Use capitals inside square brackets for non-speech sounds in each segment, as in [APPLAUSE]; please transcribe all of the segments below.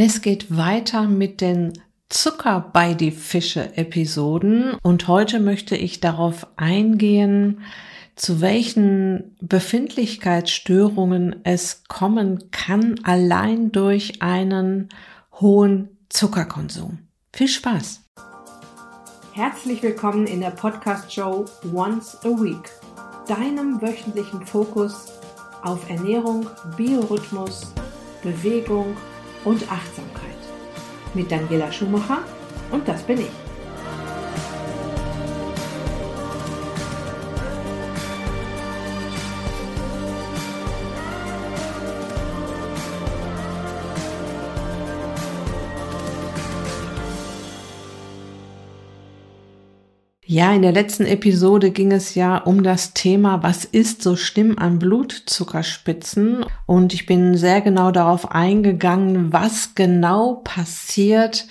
Es geht weiter mit den Zucker bei die Fische Episoden und heute möchte ich darauf eingehen, zu welchen Befindlichkeitsstörungen es kommen kann, allein durch einen hohen Zuckerkonsum. Viel Spaß! Herzlich willkommen in der Podcast-Show Once a Week, deinem wöchentlichen Fokus auf Ernährung, Biorhythmus, Bewegung und Achtsamkeit. Mit Daniela Schumacher und das bin ich. Ja, in der letzten Episode ging es ja um das Thema, was ist so schlimm an Blutzuckerspitzen? Und ich bin sehr genau darauf eingegangen, was genau passiert,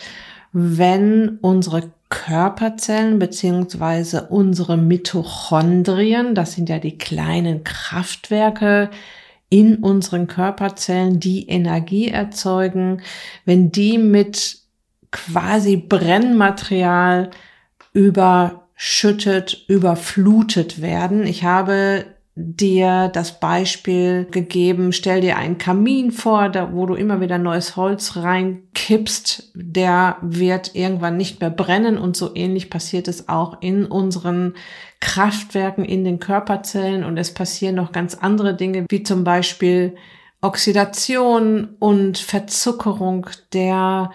wenn unsere Körperzellen beziehungsweise unsere Mitochondrien, das sind ja die kleinen Kraftwerke in unseren Körperzellen, die Energie erzeugen, wenn die mit quasi Brennmaterial über überschüttet, überflutet werden. Ich habe dir das Beispiel gegeben, stell dir einen Kamin vor, da, wo du immer wieder neues Holz reinkippst, der wird irgendwann nicht mehr brennen und so ähnlich passiert es auch in unseren Kraftwerken, in den Körperzellen. Und es passieren noch ganz andere Dinge, wie zum Beispiel Oxidation und Verzuckerung der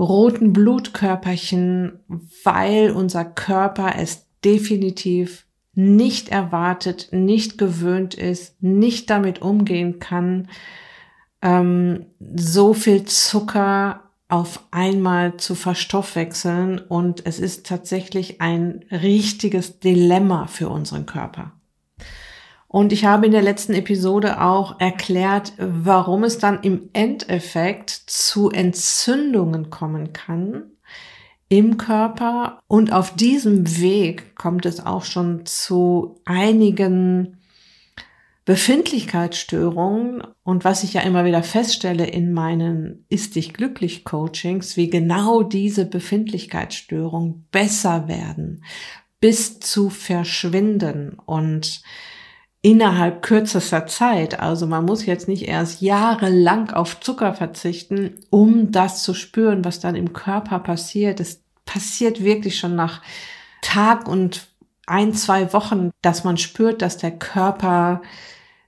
roten Blutkörperchen, weil unser Körper es definitiv nicht erwartet, nicht gewöhnt ist, nicht damit umgehen kann, ähm, so viel Zucker auf einmal zu verstoffwechseln. Und es ist tatsächlich ein richtiges Dilemma für unseren Körper. Und ich habe in der letzten Episode auch erklärt, warum es dann im Endeffekt zu Entzündungen kommen kann im Körper. Und auf diesem Weg kommt es auch schon zu einigen Befindlichkeitsstörungen. Und was ich ja immer wieder feststelle in meinen Ist dich glücklich Coachings, wie genau diese Befindlichkeitsstörungen besser werden, bis zu verschwinden. Und innerhalb kürzester Zeit. Also man muss jetzt nicht erst jahrelang auf Zucker verzichten, um das zu spüren, was dann im Körper passiert. Es passiert wirklich schon nach Tag und ein, zwei Wochen, dass man spürt, dass der Körper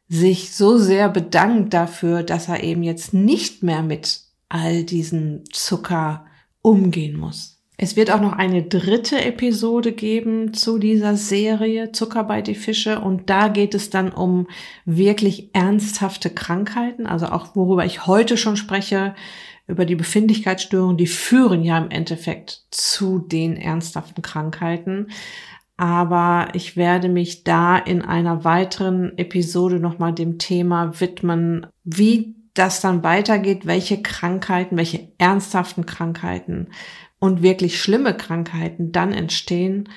sich so sehr bedankt dafür, dass er eben jetzt nicht mehr mit all diesen Zucker umgehen muss. Es wird auch noch eine dritte Episode geben zu dieser Serie Zucker bei die Fische und da geht es dann um wirklich ernsthafte Krankheiten, also auch worüber ich heute schon spreche, über die Befindlichkeitsstörungen, die führen ja im Endeffekt zu den ernsthaften Krankheiten. Aber ich werde mich da in einer weiteren Episode nochmal dem Thema widmen, wie das dann weitergeht, welche Krankheiten, welche ernsthaften Krankheiten und wirklich schlimme Krankheiten dann entstehen,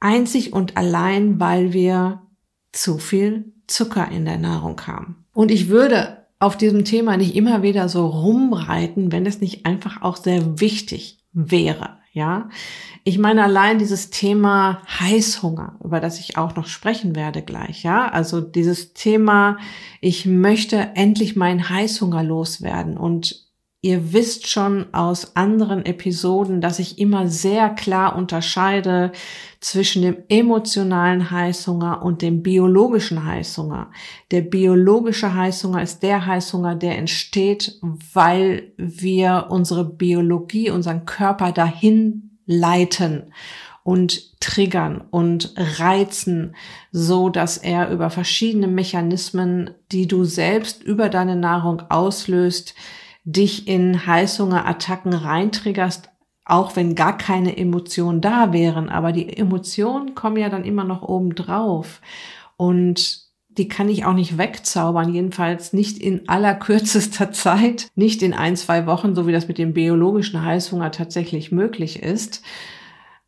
einzig und allein, weil wir zu viel Zucker in der Nahrung haben. Und ich würde auf diesem Thema nicht immer wieder so rumreiten, wenn es nicht einfach auch sehr wichtig wäre. Ja, ich meine allein dieses Thema Heißhunger, über das ich auch noch sprechen werde gleich. Ja, also dieses Thema, ich möchte endlich meinen Heißhunger loswerden und Ihr wisst schon aus anderen Episoden, dass ich immer sehr klar unterscheide zwischen dem emotionalen Heißhunger und dem biologischen Heißhunger. Der biologische Heißhunger ist der Heißhunger, der entsteht, weil wir unsere Biologie, unseren Körper dahin leiten und triggern und reizen, so dass er über verschiedene Mechanismen, die du selbst über deine Nahrung auslöst, dich in Heißhungerattacken reintriggerst, auch wenn gar keine Emotionen da wären. Aber die Emotionen kommen ja dann immer noch oben drauf. Und die kann ich auch nicht wegzaubern, jedenfalls nicht in allerkürzester [LAUGHS] Zeit, nicht in ein, zwei Wochen, so wie das mit dem biologischen Heißhunger tatsächlich möglich ist.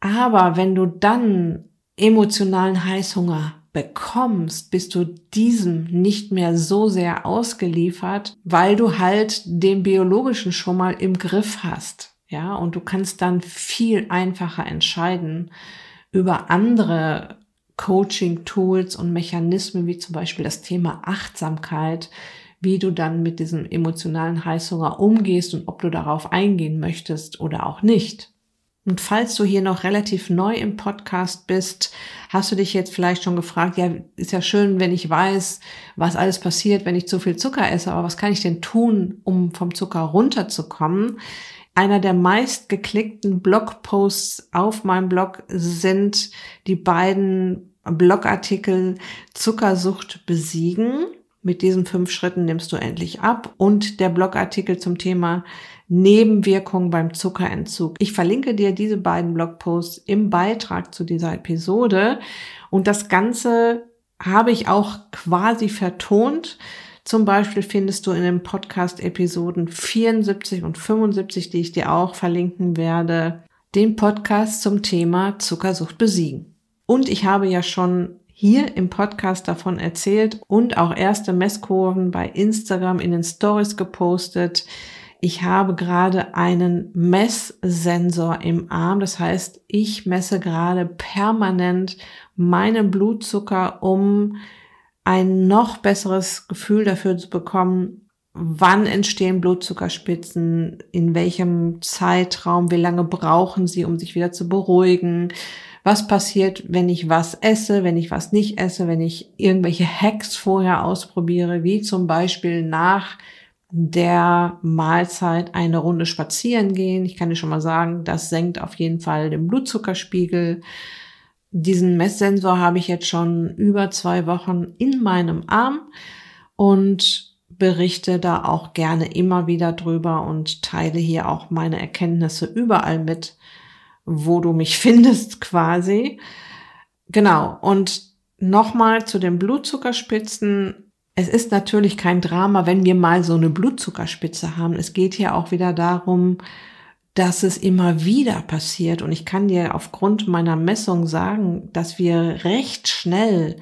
Aber wenn du dann emotionalen Heißhunger bekommst, bist du diesem nicht mehr so sehr ausgeliefert, weil du halt den biologischen schon mal im Griff hast. Ja, und du kannst dann viel einfacher entscheiden über andere Coaching-Tools und Mechanismen, wie zum Beispiel das Thema Achtsamkeit, wie du dann mit diesem emotionalen Heißhunger umgehst und ob du darauf eingehen möchtest oder auch nicht. Und falls du hier noch relativ neu im Podcast bist, hast du dich jetzt vielleicht schon gefragt, ja, ist ja schön, wenn ich weiß, was alles passiert, wenn ich zu viel Zucker esse, aber was kann ich denn tun, um vom Zucker runterzukommen? Einer der meist geklickten Blogposts auf meinem Blog sind die beiden Blogartikel Zuckersucht besiegen. Mit diesen fünf Schritten nimmst du endlich ab und der Blogartikel zum Thema Nebenwirkungen beim Zuckerentzug. Ich verlinke dir diese beiden Blogposts im Beitrag zu dieser Episode und das Ganze habe ich auch quasi vertont. Zum Beispiel findest du in den Podcast-Episoden 74 und 75, die ich dir auch verlinken werde, den Podcast zum Thema Zuckersucht besiegen. Und ich habe ja schon hier im Podcast davon erzählt und auch erste Messkurven bei Instagram in den Stories gepostet. Ich habe gerade einen Messsensor im Arm. Das heißt, ich messe gerade permanent meinen Blutzucker, um ein noch besseres Gefühl dafür zu bekommen, wann entstehen Blutzuckerspitzen, in welchem Zeitraum, wie lange brauchen sie, um sich wieder zu beruhigen, was passiert, wenn ich was esse, wenn ich was nicht esse, wenn ich irgendwelche Hacks vorher ausprobiere, wie zum Beispiel nach der Mahlzeit eine Runde spazieren gehen. Ich kann dir schon mal sagen, das senkt auf jeden Fall den Blutzuckerspiegel. Diesen Messsensor habe ich jetzt schon über zwei Wochen in meinem Arm und berichte da auch gerne immer wieder drüber und teile hier auch meine Erkenntnisse überall mit, wo du mich [LAUGHS] findest quasi. Genau. Und nochmal zu den Blutzuckerspitzen. Es ist natürlich kein Drama, wenn wir mal so eine Blutzuckerspitze haben. Es geht hier auch wieder darum, dass es immer wieder passiert. Und ich kann dir aufgrund meiner Messung sagen, dass wir recht schnell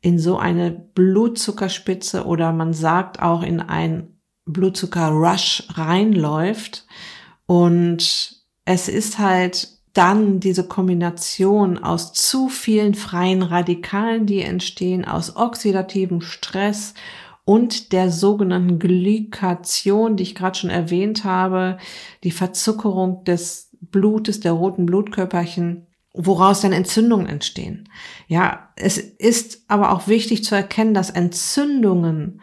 in so eine Blutzuckerspitze oder man sagt auch in ein Blutzuckerrush reinläuft. Und es ist halt dann diese Kombination aus zu vielen freien Radikalen, die entstehen, aus oxidativem Stress und der sogenannten Glykation, die ich gerade schon erwähnt habe, die Verzuckerung des Blutes, der roten Blutkörperchen, woraus dann Entzündungen entstehen. Ja, es ist aber auch wichtig zu erkennen, dass Entzündungen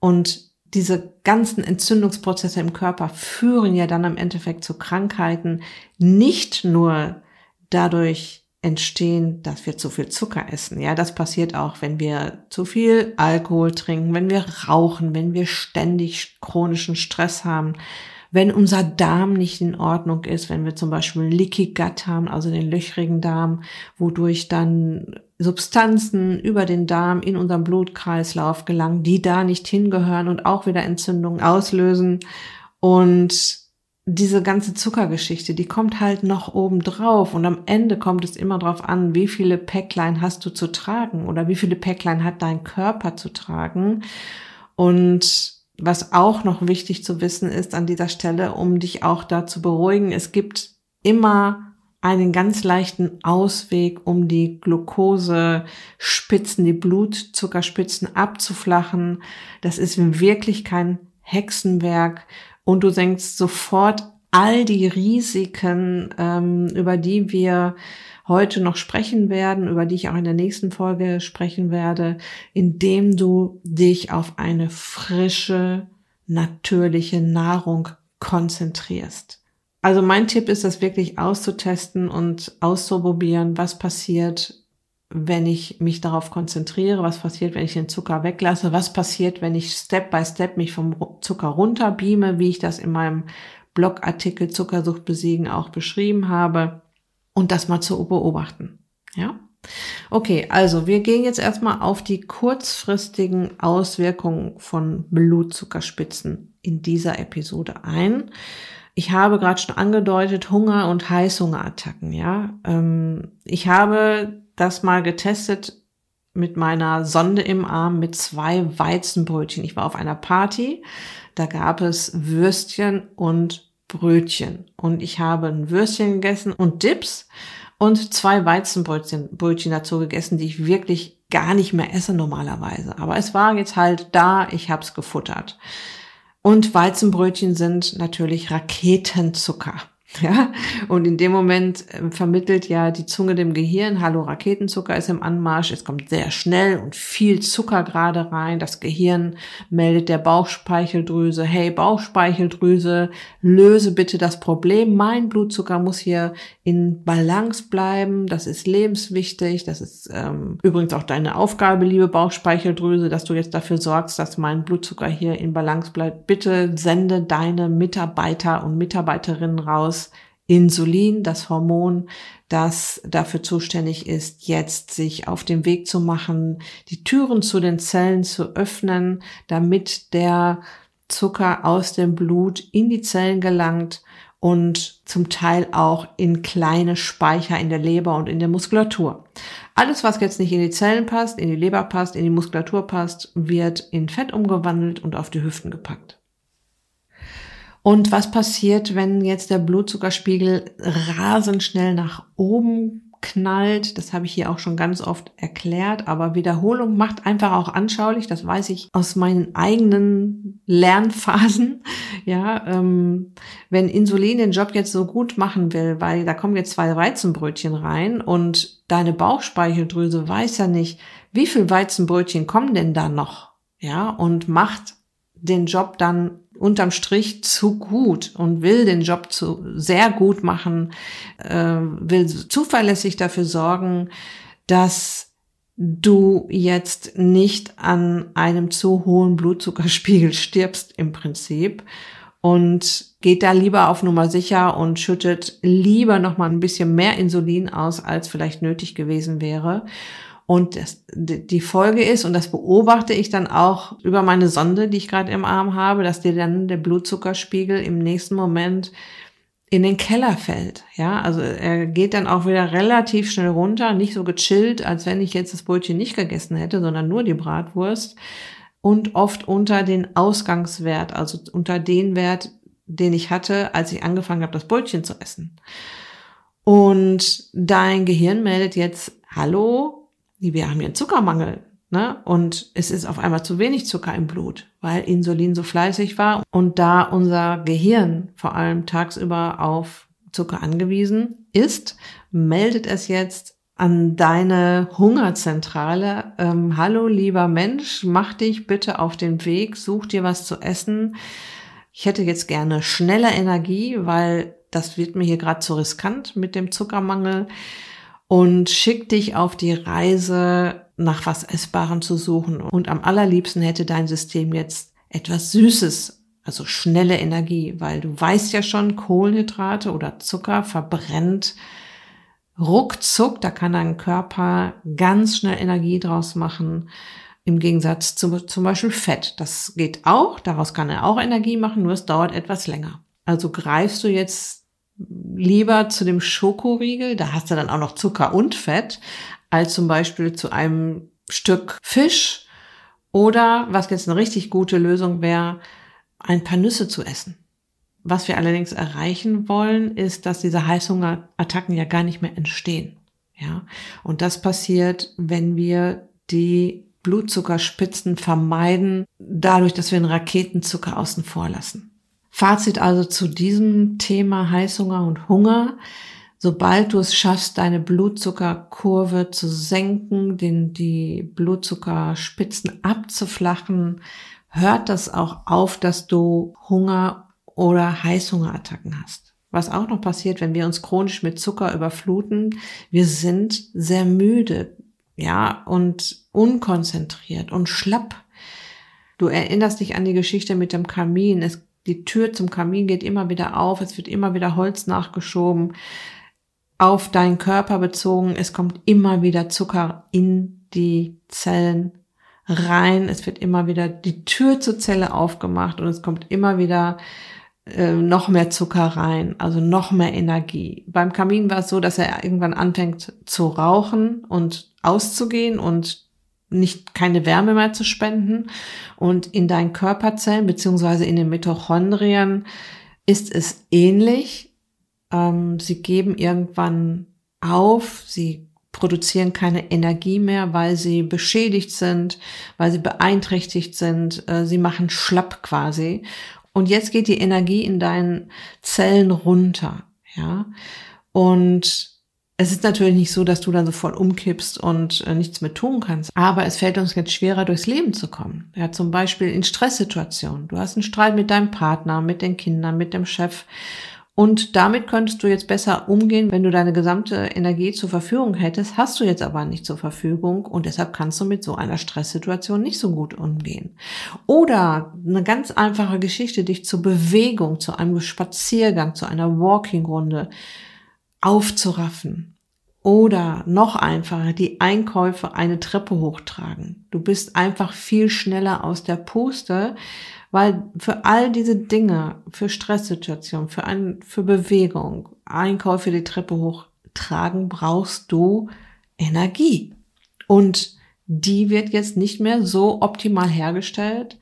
und diese ganzen Entzündungsprozesse im Körper führen ja dann im Endeffekt zu Krankheiten, nicht nur dadurch, entstehen, dass wir zu viel Zucker essen. Ja, das passiert auch, wenn wir zu viel Alkohol trinken, wenn wir rauchen, wenn wir ständig chronischen Stress haben, wenn unser Darm nicht in Ordnung ist, wenn wir zum Beispiel Leaky Gut haben, also den löchrigen Darm, wodurch dann Substanzen über den Darm in unseren Blutkreislauf gelangen, die da nicht hingehören und auch wieder Entzündungen auslösen. Und diese ganze Zuckergeschichte, die kommt halt noch oben drauf und am Ende kommt es immer darauf an, wie viele Päcklein hast du zu tragen oder wie viele Päcklein hat dein Körper zu tragen. Und was auch noch wichtig zu wissen ist an dieser Stelle, um dich auch da zu beruhigen, es gibt immer einen ganz leichten Ausweg, um die Glukosespitzen, die Blutzuckerspitzen abzuflachen. Das ist wirklich kein Hexenwerk und du senkst sofort all die Risiken, ähm, über die wir heute noch sprechen werden, über die ich auch in der nächsten Folge sprechen werde, indem du dich auf eine frische, natürliche Nahrung konzentrierst. Also mein Tipp ist, das wirklich auszutesten und auszuprobieren, was passiert, wenn ich mich darauf konzentriere, was passiert, wenn ich den Zucker weglasse, was passiert, wenn ich Step by Step mich vom Zucker runterbeame, wie ich das in meinem Blogartikel Zuckersucht besiegen auch beschrieben habe und das mal zu beobachten. Ja? Okay, also wir gehen jetzt erstmal auf die kurzfristigen Auswirkungen von Blutzuckerspitzen in dieser Episode ein. Ich habe gerade schon angedeutet, Hunger und Heißhungerattacken, ja. Ähm, ich habe das mal getestet mit meiner Sonde im Arm mit zwei Weizenbrötchen. Ich war auf einer Party, da gab es Würstchen und Brötchen. Und ich habe ein Würstchen gegessen und Dips und zwei Weizenbrötchen Brötchen dazu gegessen, die ich wirklich gar nicht mehr esse normalerweise. Aber es war jetzt halt da, ich habe es gefuttert. Und Weizenbrötchen sind natürlich Raketenzucker. [LAUGHS] Ja, und in dem Moment äh, vermittelt ja die Zunge dem Gehirn, hallo, Raketenzucker ist im Anmarsch, es kommt sehr schnell und viel Zucker gerade rein. Das Gehirn meldet der Bauchspeicheldrüse, hey Bauchspeicheldrüse, löse bitte das Problem. Mein Blutzucker muss hier in Balance bleiben. Das ist lebenswichtig. Das ist ähm, übrigens auch deine Aufgabe, liebe Bauchspeicheldrüse, dass du jetzt dafür sorgst, dass mein Blutzucker hier in Balance bleibt. Bitte sende deine Mitarbeiter und Mitarbeiterinnen raus Insulin, das Hormon, das dafür zuständig ist, jetzt sich auf den Weg zu machen, die Türen zu den Zellen zu öffnen, damit der Zucker aus dem Blut in die Zellen gelangt und zum Teil auch in kleine Speicher in der Leber und in der Muskulatur. Alles, was jetzt nicht in die Zellen passt, in die Leber passt, in die Muskulatur passt, wird in Fett umgewandelt und auf die Hüften gepackt. Und was passiert, wenn jetzt der Blutzuckerspiegel rasend schnell nach oben knallt? Das habe ich hier auch schon ganz oft erklärt, aber Wiederholung macht einfach auch anschaulich. Das weiß ich aus meinen eigenen Lernphasen. [LAUGHS] Ja, ähm, wenn Insulin den Job jetzt so gut machen will, weil da kommen jetzt zwei Weizenbrötchen rein und deine Bauchspeicheldrüse weiß ja nicht, wie viel Weizenbrötchen kommen denn da noch? Ja, und macht den Job dann unterm Strich zu gut und will den Job zu sehr gut machen, äh, will zuverlässig dafür sorgen, dass du jetzt nicht an einem zu hohen Blutzuckerspiegel [LAUGHS] stirbst im Prinzip und geht da lieber auf Nummer sicher und schüttet lieber noch mal ein bisschen mehr Insulin aus, als vielleicht nötig gewesen wäre. Und das, die Folge ist, und das beobachte ich dann auch über meine Sonde, die ich gerade im Arm habe, dass dir dann der Blutzuckerspiegel im nächsten Moment in den Keller fällt. Ja, also er geht dann auch wieder relativ schnell runter, nicht so gechillt, als wenn ich jetzt das Brötchen nicht gegessen hätte, sondern nur die Bratwurst und oft unter den Ausgangswert, also unter den Wert, den ich hatte, als ich angefangen habe, das Brötchen zu essen. Und dein Gehirn meldet jetzt, hallo, wir haben hier einen Zuckermangel. Ne? Und es ist auf einmal zu wenig Zucker im Blut, weil Insulin so fleißig war. Und da unser Gehirn vor allem tagsüber auf Zucker angewiesen ist, meldet es jetzt an deine Hungerzentrale. Ähm, Hallo, lieber Mensch, mach dich bitte auf den Weg, such dir was zu essen. Ich hätte jetzt gerne schnelle Energie, weil das wird mir hier gerade zu riskant mit dem Zuckermangel und schick dich auf die Reise, nach was Essbarem zu suchen. Und am allerliebsten hätte dein System jetzt etwas Süßes, also schnelle Energie, weil du weißt ja schon, Kohlenhydrate oder Zucker verbrennt ruckzuck, da kann dein Körper ganz schnell Energie draus machen. Im Gegensatz zu zum Beispiel Fett. Das geht auch, daraus kann er auch Energie machen, nur es dauert etwas länger. Also greifst du jetzt lieber zu dem Schokoriegel, da hast du dann auch noch Zucker und Fett, als zum Beispiel zu einem Stück Fisch oder, was jetzt eine richtig gute Lösung wäre, ein paar Nüsse zu essen. Was wir allerdings erreichen wollen, ist, dass diese Heißhungerattacken ja gar nicht mehr entstehen. Ja, und das passiert, wenn wir die Blutzuckerspitzen vermeiden, dadurch, dass wir den Raketenzucker außen vor lassen. Fazit also zu diesem Thema Heißhunger und Hunger. Sobald du es schaffst, deine Blutzuckerkurve zu senken, den, die Blutzuckerspitzen abzuflachen, hört das auch auf, dass du Hunger oder Heißhungerattacken hast. Was auch noch passiert, wenn wir uns chronisch mit Zucker überfluten, wir sind sehr müde, ja, und unkonzentriert und schlapp. Du erinnerst dich an die Geschichte mit dem Kamin. Es die Tür zum Kamin geht immer wieder auf, es wird immer wieder Holz nachgeschoben, auf deinen Körper bezogen, es kommt immer wieder Zucker in die Zellen rein, es wird immer wieder die Tür zur Zelle aufgemacht und es kommt immer wieder äh, noch mehr Zucker rein, also noch mehr Energie. Beim Kamin war es so, dass er irgendwann anfängt zu rauchen und auszugehen und nicht keine Wärme mehr zu spenden. Und in deinen Körperzellen beziehungsweise in den Mitochondrien ist es ähnlich. Ähm, sie geben irgendwann auf, sie produzieren keine Energie mehr, weil sie beschädigt sind, weil sie beeinträchtigt sind. Äh, sie machen schlapp quasi. Und jetzt geht die Energie in deinen Zellen runter, ja. Und es ist natürlich nicht so, dass du dann sofort umkippst und äh, nichts mehr tun kannst. Aber es fällt uns jetzt schwerer, durchs Leben zu kommen. Ja, zum Beispiel in Stresssituationen. Du hast einen Streit mit deinem Partner, mit den Kindern, mit dem Chef. Und damit könntest du jetzt besser umgehen, wenn du deine gesamte Energie zur Verfügung hättest, hast du jetzt aber nicht zur Verfügung und deshalb kannst du mit so einer Stresssituation nicht so gut umgehen. Oder eine ganz einfache Geschichte, dich zur Bewegung, zu einem Spaziergang, zu einer Walking-Runde aufzuraffen. Oder noch einfacher, die Einkäufe eine Treppe hochtragen. Du bist einfach viel schneller aus der Puste, weil für all diese Dinge, für Stresssituationen, für, ein, für Bewegung, Einkäufe die Treppe hochtragen, brauchst du Energie. Und die wird jetzt nicht mehr so optimal hergestellt,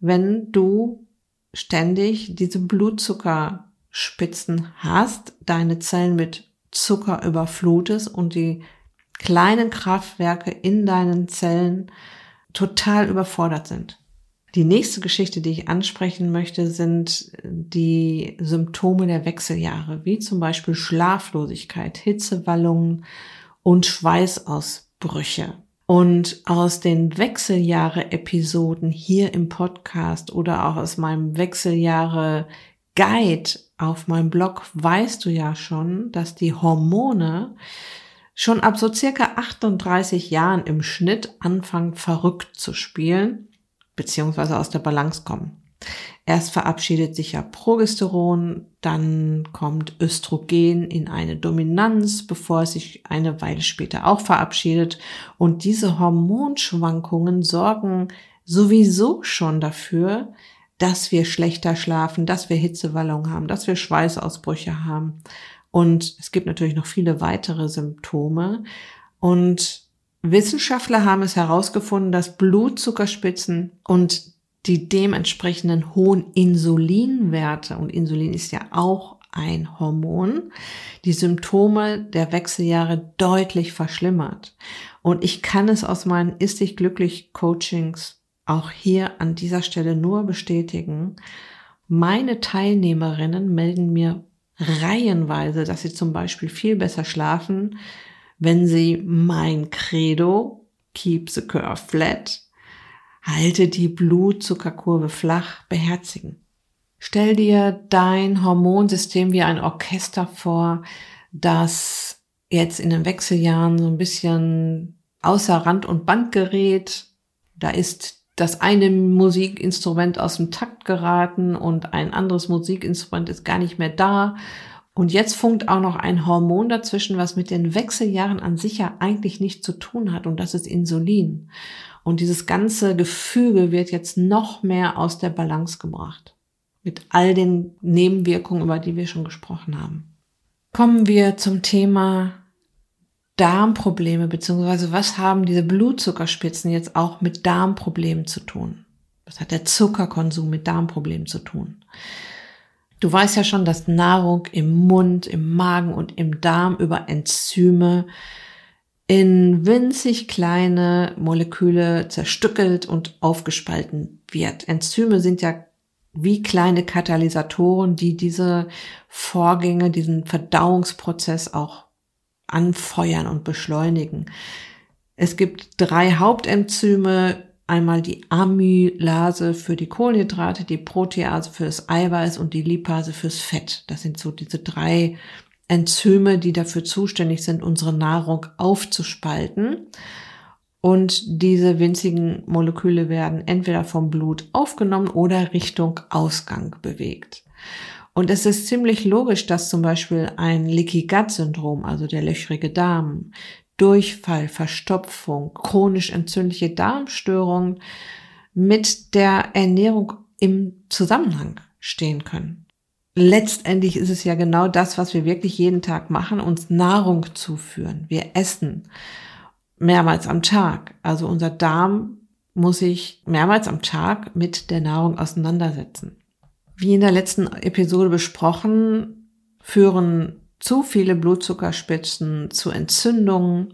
wenn du ständig diese Blutzuckerspitzen hast, deine Zellen mit Zucker überflutest und die kleinen Kraftwerke in deinen Zellen total überfordert sind. Die nächste Geschichte, die ich ansprechen möchte, sind die Symptome der Wechseljahre, wie zum Beispiel Schlaflosigkeit, Hitzewallungen und Schweißausbrüche. Und aus den Wechseljahre-Episoden hier im Podcast oder auch aus meinem Wechseljahre-Guide auf meinem Blog weißt du ja schon, dass die Hormone schon ab so circa 38 Jahren im Schnitt anfangen verrückt zu spielen beziehungsweise aus der Balance kommen. Erst verabschiedet sich ja Progesteron, dann kommt Östrogen in eine Dominanz, bevor es sich eine Weile später auch verabschiedet. Und diese Hormonschwankungen sorgen sowieso schon dafür, dass wir schlechter schlafen, dass wir Hitzewallungen haben, dass wir Schweißausbrüche haben. Und es gibt natürlich noch viele weitere Symptome. Und Wissenschaftler haben es herausgefunden, dass Blutzuckerspitzen und die dementsprechenden hohen Insulinwerte, und Insulin ist ja auch ein Hormon, die Symptome der Wechseljahre deutlich verschlimmert. Und ich kann es aus meinen Ist dich glücklich Coachings auch hier an dieser Stelle nur bestätigen. Meine Teilnehmerinnen melden mir reihenweise, dass sie zum Beispiel viel besser schlafen, wenn Sie mein Credo, keep the curve flat, halte die Blutzuckerkurve flach, beherzigen. Stell dir dein Hormonsystem wie ein Orchester vor, das jetzt in den Wechseljahren so ein bisschen außer Rand und Band gerät. Da ist das eine Musikinstrument aus dem Takt geraten und ein anderes Musikinstrument ist gar nicht mehr da und jetzt funkt auch noch ein Hormon dazwischen, was mit den Wechseljahren an sich ja eigentlich nichts zu tun hat. Und das ist Insulin. Und dieses ganze Gefüge wird jetzt noch mehr aus der Balance gebracht. Mit all den Nebenwirkungen, über die wir schon gesprochen haben. Kommen wir zum Thema Darmprobleme, beziehungsweise was haben diese Blutzuckerspitzen jetzt auch mit Darmproblemen zu tun? Was hat der Zuckerkonsum mit Darmproblemen zu tun? Du weißt ja schon, dass Nahrung im Mund, im Magen und im Darm über Enzyme in winzig kleine Moleküle zerstückelt und aufgespalten wird. Enzyme sind ja wie kleine Katalysatoren, die diese Vorgänge, diesen Verdauungsprozess auch anfeuern und beschleunigen. Es gibt drei Hauptenzyme, einmal die Amylase für die Kohlenhydrate, die Protease für das Eiweiß und die Lipase fürs Fett. Das sind so diese drei Enzyme, die dafür zuständig sind, unsere Nahrung aufzuspalten. Und diese winzigen Moleküle werden entweder vom Blut aufgenommen oder Richtung Ausgang bewegt. Und es ist ziemlich logisch, dass zum Beispiel ein Leaky Gut Syndrom, also der löchrige Darm, Durchfall, Verstopfung, chronisch entzündliche Darmstörungen mit der Ernährung im Zusammenhang stehen können. Letztendlich ist es ja genau das, was wir wirklich jeden Tag machen, uns Nahrung zuführen. Wir essen. mehrmals am Tag. Also unser Darm muss sich mehrmals am Tag mit der Nahrung auseinandersetzen. Wie in der letzten Episode besprochen, führen zu viele Blutzuckerspitzen zu Entzündungen.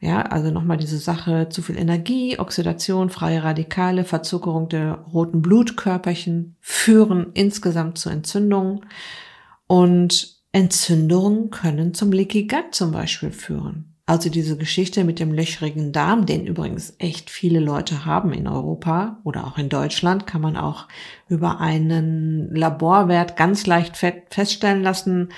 Ja, also nochmal diese Sache, zu viel Energie, Oxidation, freie Radikale, Verzuckerung der roten Blutkörperchen führen insgesamt zu Entzündungen. Und Entzündungen können zum Leaky Gut zum Beispiel führen. Also diese Geschichte mit dem löchrigen Darm, den übrigens echt viele Leute haben in Europa oder auch in Deutschland, kann man auch über einen Laborwert ganz leicht feststellen lassen,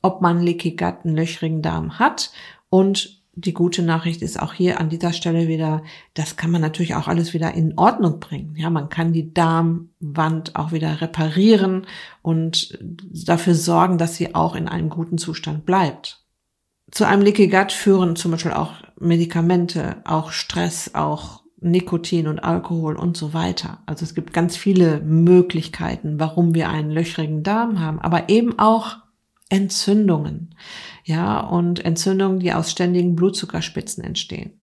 ob man Leaky Gut, einen löchrigen Darm hat. Und die gute Nachricht ist auch hier an dieser Stelle wieder, das kann man natürlich auch alles wieder in Ordnung bringen. Ja, man kann die Darmwand auch wieder reparieren und dafür sorgen, dass sie auch in einem guten Zustand bleibt. Zu einem Leaky Gut führen zum Beispiel auch Medikamente, auch Stress, auch Nikotin und Alkohol und so weiter. Also es gibt ganz viele Möglichkeiten, warum wir einen löchrigen Darm haben, aber eben auch Entzündungen. Ja, und Entzündungen, die aus ständigen Blutzuckerspitzen entstehen.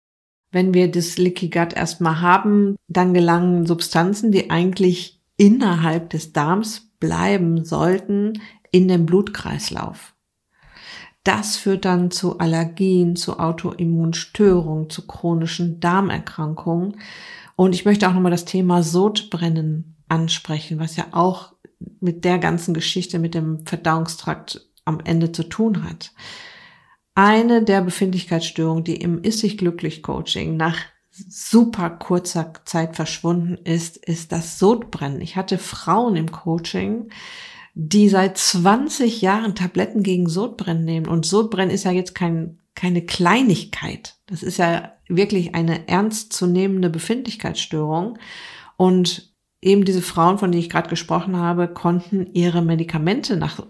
Wenn wir das Leaky Gut erstmal haben, dann gelangen Substanzen, die eigentlich innerhalb des Darms bleiben sollten, in den Blutkreislauf. Das führt dann zu Allergien, zu Autoimmunstörungen, zu chronischen Darmerkrankungen. Und ich möchte auch nochmal das Thema Sodbrennen ansprechen, was ja auch mit der ganzen Geschichte mit dem Verdauungstrakt am Ende zu tun hat. Eine der Befindlichkeitsstörungen, die im Ist sich glücklich Coaching nach super kurzer Zeit verschwunden ist, ist das Sodbrennen. Ich hatte Frauen im Coaching, die seit 20 Jahren Tabletten gegen Sodbrennen nehmen. Und Sodbrennen ist ja jetzt kein, keine Kleinigkeit. Das ist ja wirklich eine ernstzunehmende Befindlichkeitsstörung. Und eben diese Frauen, von denen ich gerade gesprochen habe, konnten ihre Medikamente nach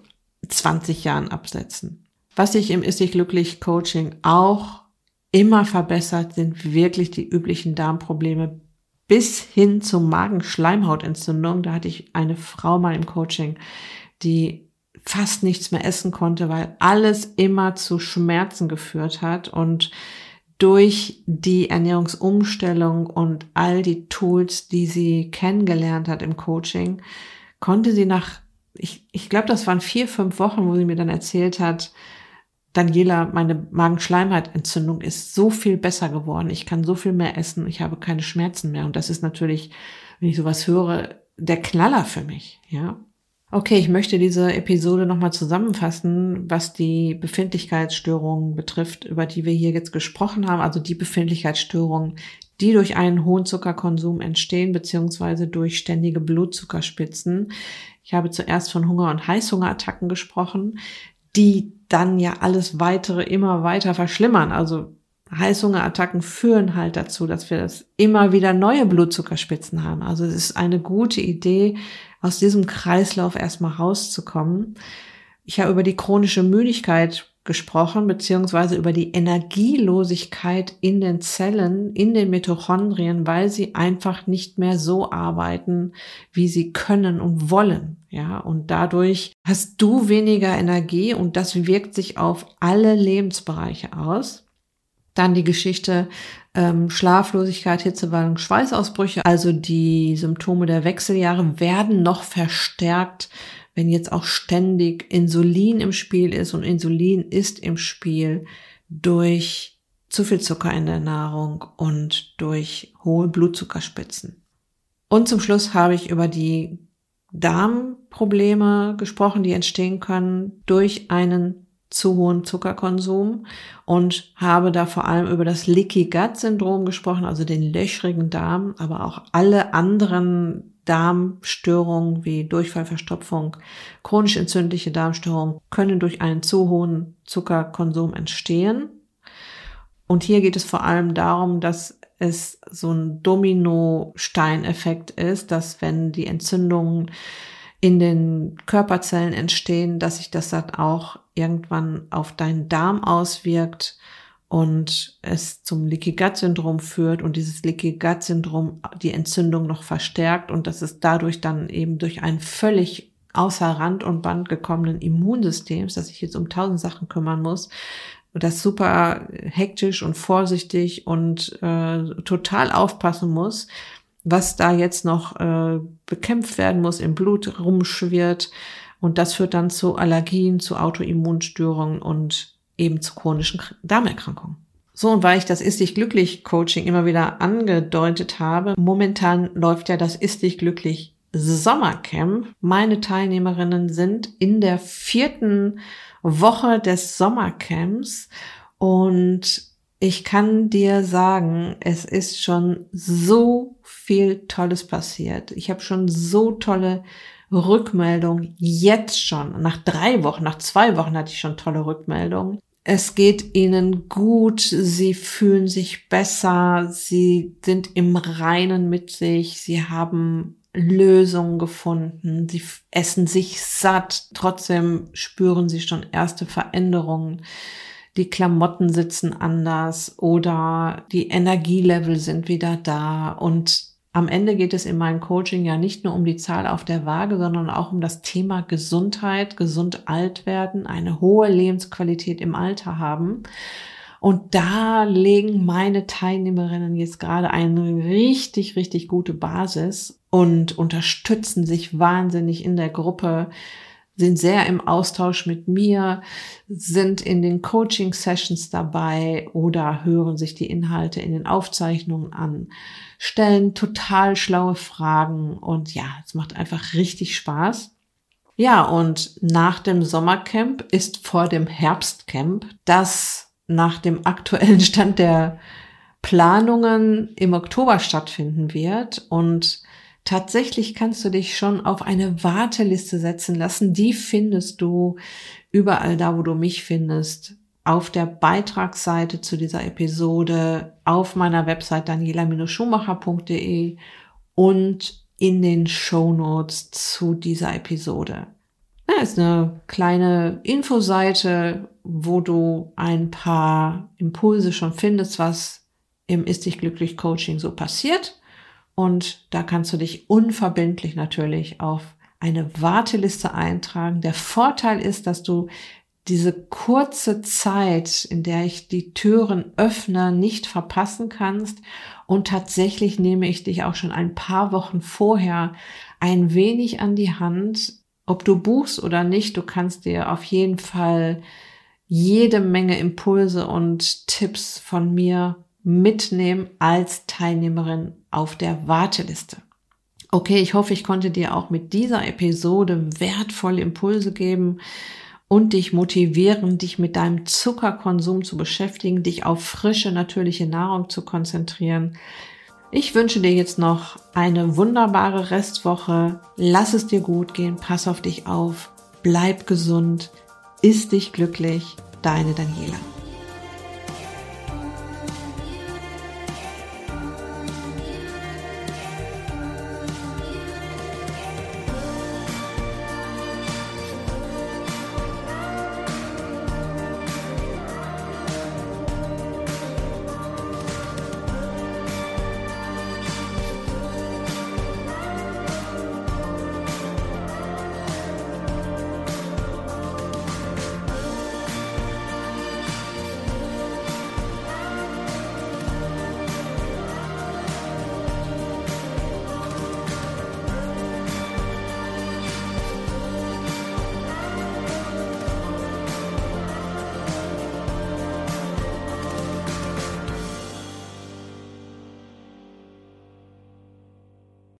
20 Jahren absetzen. Was sich im Ist dich glücklich Coaching auch immer verbessert, sind wirklich die üblichen Darmprobleme bis hin zur Magenschleimhautentzündung. Da hatte ich eine Frau mal im Coaching, die fast nichts mehr essen konnte, weil alles immer zu Schmerzen geführt hat und durch die Ernährungsumstellung und all die Tools, die sie kennengelernt hat im Coaching, konnte sie nach, ich, ich glaube, das waren vier, fünf Wochen, wo sie mir dann erzählt hat, Daniela, meine Magenschleimhautentzündung ist so viel besser geworden. Ich kann so viel mehr essen. Ich habe keine Schmerzen mehr. Und das ist natürlich, wenn ich sowas höre, der Knaller für mich, ja. Okay, ich möchte diese Episode nochmal zusammenfassen, was die Befindlichkeitsstörungen betrifft, über die wir hier jetzt gesprochen haben. Also die Befindlichkeitsstörungen, die durch einen hohen Zuckerkonsum entstehen, beziehungsweise durch ständige Blutzuckerspitzen. Ich habe zuerst von Hunger- und Heißhungerattacken gesprochen, die dann ja alles weitere immer weiter verschlimmern. Also Heißhungerattacken führen halt dazu, dass wir das immer wieder neue Blutzuckerspitzen haben. Also es ist eine gute Idee, aus diesem Kreislauf erstmal rauszukommen. Ich habe über die chronische Müdigkeit gesprochen, beziehungsweise über die Energielosigkeit in den Zellen, in den Mitochondrien, weil sie einfach nicht mehr so arbeiten, wie sie können und wollen. Ja, und dadurch hast du weniger Energie und das wirkt sich auf alle Lebensbereiche aus. Dann die Geschichte ähm, Schlaflosigkeit, Hitzewallung, Schweißausbrüche, also die Symptome der Wechseljahre werden noch verstärkt wenn jetzt auch ständig Insulin im Spiel ist und Insulin ist im Spiel durch zu viel Zucker in der Nahrung und durch hohe Blutzuckerspitzen. Und zum Schluss habe ich über die Darmprobleme gesprochen, die entstehen können durch einen zu hohen Zuckerkonsum und habe da vor allem über das Leaky Gut Syndrom gesprochen, also den löchrigen Darm, aber auch alle anderen Darmstörungen wie Durchfall, Verstopfung, chronisch entzündliche Darmstörungen können durch einen zu hohen Zuckerkonsum entstehen. Und hier geht es vor allem darum, dass es so ein Domino-Steineffekt ist, dass wenn die Entzündungen in den Körperzellen entstehen, dass sich das dann auch irgendwann auf deinen Darm auswirkt und es zum Leaky Gut Syndrom führt und dieses Leaky Gut Syndrom die Entzündung noch verstärkt und dass es dadurch dann eben durch ein völlig außer Rand und Band gekommenen Immunsystems, dass sich jetzt um tausend Sachen kümmern muss, das super hektisch und vorsichtig und äh, total aufpassen muss, was da jetzt noch äh, bekämpft werden muss, im Blut rumschwirrt. Und das führt dann zu Allergien, zu Autoimmunstörungen und eben zu chronischen Darmerkrankungen. So, und weil ich das Ist dich glücklich Coaching immer wieder angedeutet habe, momentan läuft ja das Ist dich glücklich Sommercamp. Meine Teilnehmerinnen sind in der vierten Woche des Sommercamps und ich kann dir sagen, es ist schon so viel Tolles passiert. Ich habe schon so tolle Rückmeldungen jetzt schon. Nach drei Wochen, nach zwei Wochen hatte ich schon tolle Rückmeldungen. Es geht ihnen gut, sie fühlen sich besser, sie sind im Reinen mit sich, sie haben Lösungen gefunden, sie essen sich satt, trotzdem spüren sie schon erste Veränderungen. Die Klamotten sitzen anders oder die Energielevel sind wieder da und am Ende geht es in meinem Coaching ja nicht nur um die Zahl auf der Waage, sondern auch um das Thema Gesundheit, gesund alt werden, eine hohe Lebensqualität im Alter haben. Und da legen meine Teilnehmerinnen jetzt gerade eine richtig, richtig gute Basis und unterstützen sich wahnsinnig in der Gruppe, sind sehr im Austausch mit mir, sind in den Coaching-Sessions dabei oder hören sich die Inhalte in den Aufzeichnungen an, stellen total schlaue Fragen und ja, es macht einfach richtig Spaß. Ja, und nach dem Sommercamp ist vor dem Herbstcamp, das nach dem aktuellen Stand der Planungen im Oktober stattfinden wird und tatsächlich kannst du dich schon auf eine Warteliste setzen lassen. Die findest du überall da, wo du mich findest. Auf der Beitragsseite zu dieser Episode, auf meiner Website daniela-schumacher.de und in den Show Notes zu dieser Episode. Da ist eine kleine Infoseite, wo du ein paar Impulse schon findest, was im Ist dich glücklich Coaching so passiert. Und da kannst du dich unverbindlich natürlich auf eine Warteliste eintragen. Der Vorteil ist, dass du diese kurze Zeit, in der ich die Türen öffne, nicht verpassen kannst. Und tatsächlich nehme ich dich auch schon ein paar Wochen vorher ein wenig an die Hand. Ob du buchst oder nicht, du kannst dir auf jeden Fall jede Menge Impulse und Tipps von mir mitnehmen als Teilnehmerin auf der Warteliste. Okay, ich hoffe, ich konnte dir auch mit dieser Episode wertvolle Impulse geben und dich motivieren, dich mit deinem Zuckerkonsum zu beschäftigen, dich auf frische, natürliche Nahrung zu konzentrieren. Ich wünsche dir jetzt noch eine wunderbare Restwoche. Lass es dir gut gehen, pass auf dich auf, bleib gesund, ist dich glücklich, deine Daniela.